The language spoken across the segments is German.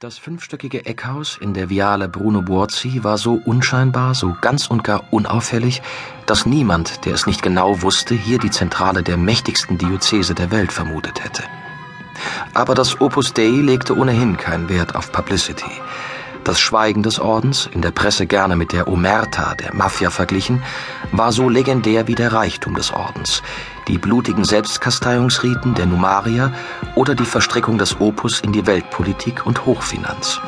Das fünfstöckige Eckhaus in der Viale Bruno Buozzi war so unscheinbar, so ganz und gar unauffällig, dass niemand, der es nicht genau wusste, hier die Zentrale der mächtigsten Diözese der Welt vermutet hätte. Aber das Opus Dei legte ohnehin keinen Wert auf Publicity. Das Schweigen des Ordens, in der Presse gerne mit der Omerta der Mafia verglichen, war so legendär wie der Reichtum des Ordens, die blutigen Selbstkasteiungsriten der Numarier oder die Verstrickung des Opus in die Weltpolitik und Hochfinanz.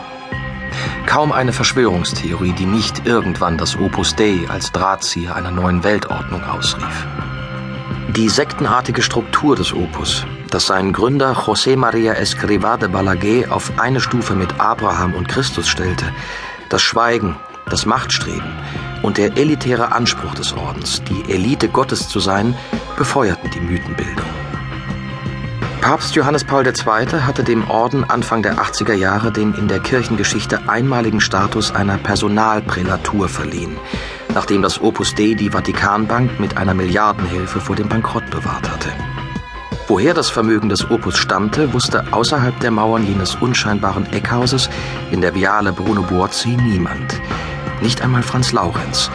Kaum eine Verschwörungstheorie, die nicht irgendwann das Opus Dei als Drahtzieher einer neuen Weltordnung ausrief. Die sektenartige Struktur des Opus, das seinen Gründer José María Escrivá de Balaguer auf eine Stufe mit Abraham und Christus stellte, das Schweigen, das Machtstreben und der elitäre Anspruch des Ordens, die Elite Gottes zu sein, befeuerten die Mythenbildung. Papst Johannes Paul II. hatte dem Orden Anfang der 80er Jahre den in der Kirchengeschichte einmaligen Status einer Personalprälatur verliehen, nachdem das Opus Dei die Vatikanbank mit einer Milliardenhilfe vor dem Bankrott bewahrt hatte. Woher das Vermögen des Opus stammte, wusste außerhalb der Mauern jenes unscheinbaren Eckhauses in der Viale Bruno Buozzi niemand. Nicht einmal Franz Laurenz,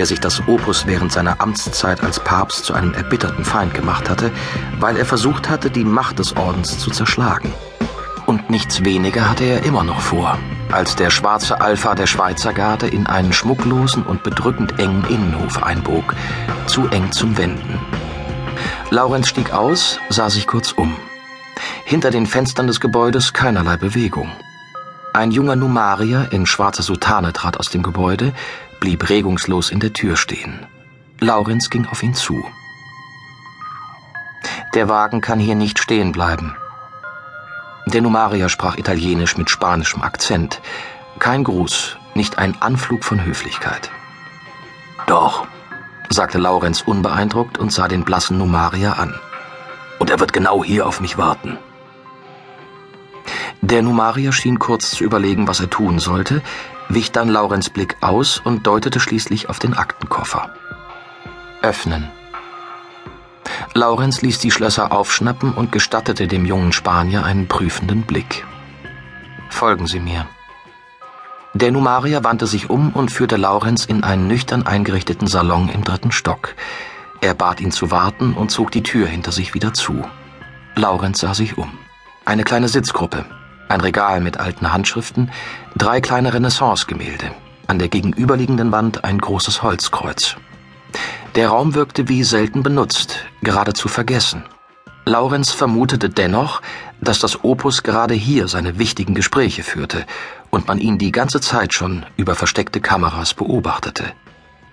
der sich das Opus während seiner Amtszeit als Papst zu einem erbitterten Feind gemacht hatte, weil er versucht hatte, die Macht des Ordens zu zerschlagen. Und nichts weniger hatte er immer noch vor, als der schwarze Alpha der Schweizer Garde in einen schmucklosen und bedrückend engen Innenhof einbog, zu eng zum Wenden. Laurenz stieg aus, sah sich kurz um. Hinter den Fenstern des Gebäudes keinerlei Bewegung. Ein junger Numarier in schwarzer Soutane trat aus dem Gebäude, blieb regungslos in der Tür stehen. Laurenz ging auf ihn zu. Der Wagen kann hier nicht stehen bleiben. Der Numarier sprach Italienisch mit spanischem Akzent. Kein Gruß, nicht ein Anflug von Höflichkeit. Doch, sagte Laurenz unbeeindruckt und sah den blassen Numarier an. Und er wird genau hier auf mich warten. Der Numarier schien kurz zu überlegen, was er tun sollte, wich dann Laurenz Blick aus und deutete schließlich auf den Aktenkoffer. Öffnen. Laurenz ließ die Schlösser aufschnappen und gestattete dem jungen Spanier einen prüfenden Blick. Folgen Sie mir. Der Numarier wandte sich um und führte Laurenz in einen nüchtern eingerichteten Salon im dritten Stock. Er bat ihn zu warten und zog die Tür hinter sich wieder zu. Laurenz sah sich um. Eine kleine Sitzgruppe, ein Regal mit alten Handschriften, drei kleine Renaissance-Gemälde, an der gegenüberliegenden Wand ein großes Holzkreuz. Der Raum wirkte wie selten benutzt, geradezu vergessen. Laurenz vermutete dennoch, dass das Opus gerade hier seine wichtigen Gespräche führte und man ihn die ganze Zeit schon über versteckte Kameras beobachtete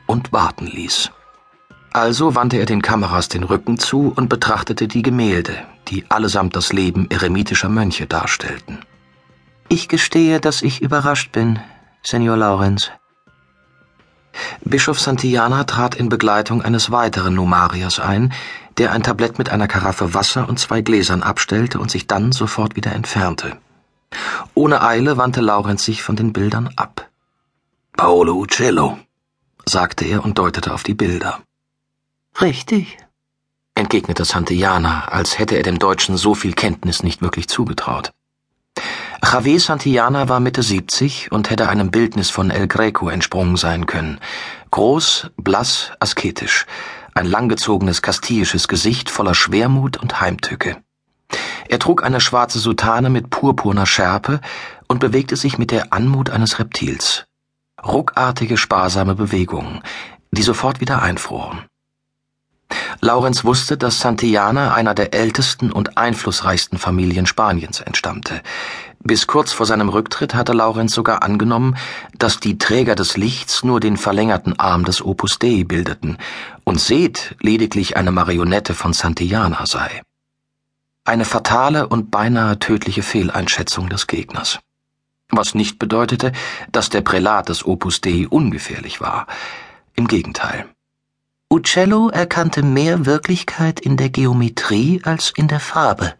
und warten ließ. Also wandte er den Kameras den Rücken zu und betrachtete die Gemälde, die allesamt das Leben eremitischer Mönche darstellten. Ich gestehe, dass ich überrascht bin, Senor Laurenz. Bischof Santillana trat in Begleitung eines weiteren Numariers ein, der ein Tablett mit einer Karaffe Wasser und zwei Gläsern abstellte und sich dann sofort wieder entfernte. Ohne Eile wandte Laurenz sich von den Bildern ab. Paolo Uccello, sagte er und deutete auf die Bilder. Richtig, entgegnete Santillana, als hätte er dem Deutschen so viel Kenntnis nicht wirklich zugetraut. Javier Santillana war Mitte 70 und hätte einem Bildnis von El Greco entsprungen sein können. Groß, blass, asketisch, ein langgezogenes kastillisches Gesicht voller Schwermut und Heimtücke. Er trug eine schwarze Soutane mit purpurner Schärpe und bewegte sich mit der Anmut eines Reptils. Ruckartige, sparsame Bewegungen, die sofort wieder einfroren. Laurenz wusste, dass Santillana einer der ältesten und einflussreichsten Familien Spaniens entstammte. Bis kurz vor seinem Rücktritt hatte Laurenz sogar angenommen, dass die Träger des Lichts nur den verlängerten Arm des Opus Dei bildeten und Seth lediglich eine Marionette von Santillana sei. Eine fatale und beinahe tödliche Fehleinschätzung des Gegners. Was nicht bedeutete, dass der Prälat des Opus Dei ungefährlich war. Im Gegenteil. Uccello erkannte mehr Wirklichkeit in der Geometrie als in der Farbe,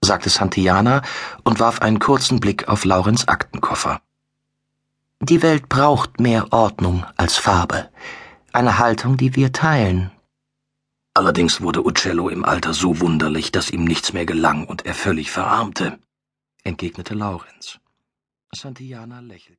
sagte Santillana und warf einen kurzen Blick auf Laurens Aktenkoffer. Die Welt braucht mehr Ordnung als Farbe, eine Haltung, die wir teilen. Allerdings wurde Uccello im Alter so wunderlich, dass ihm nichts mehr gelang und er völlig verarmte, entgegnete Laurenz. Santillana lächelt.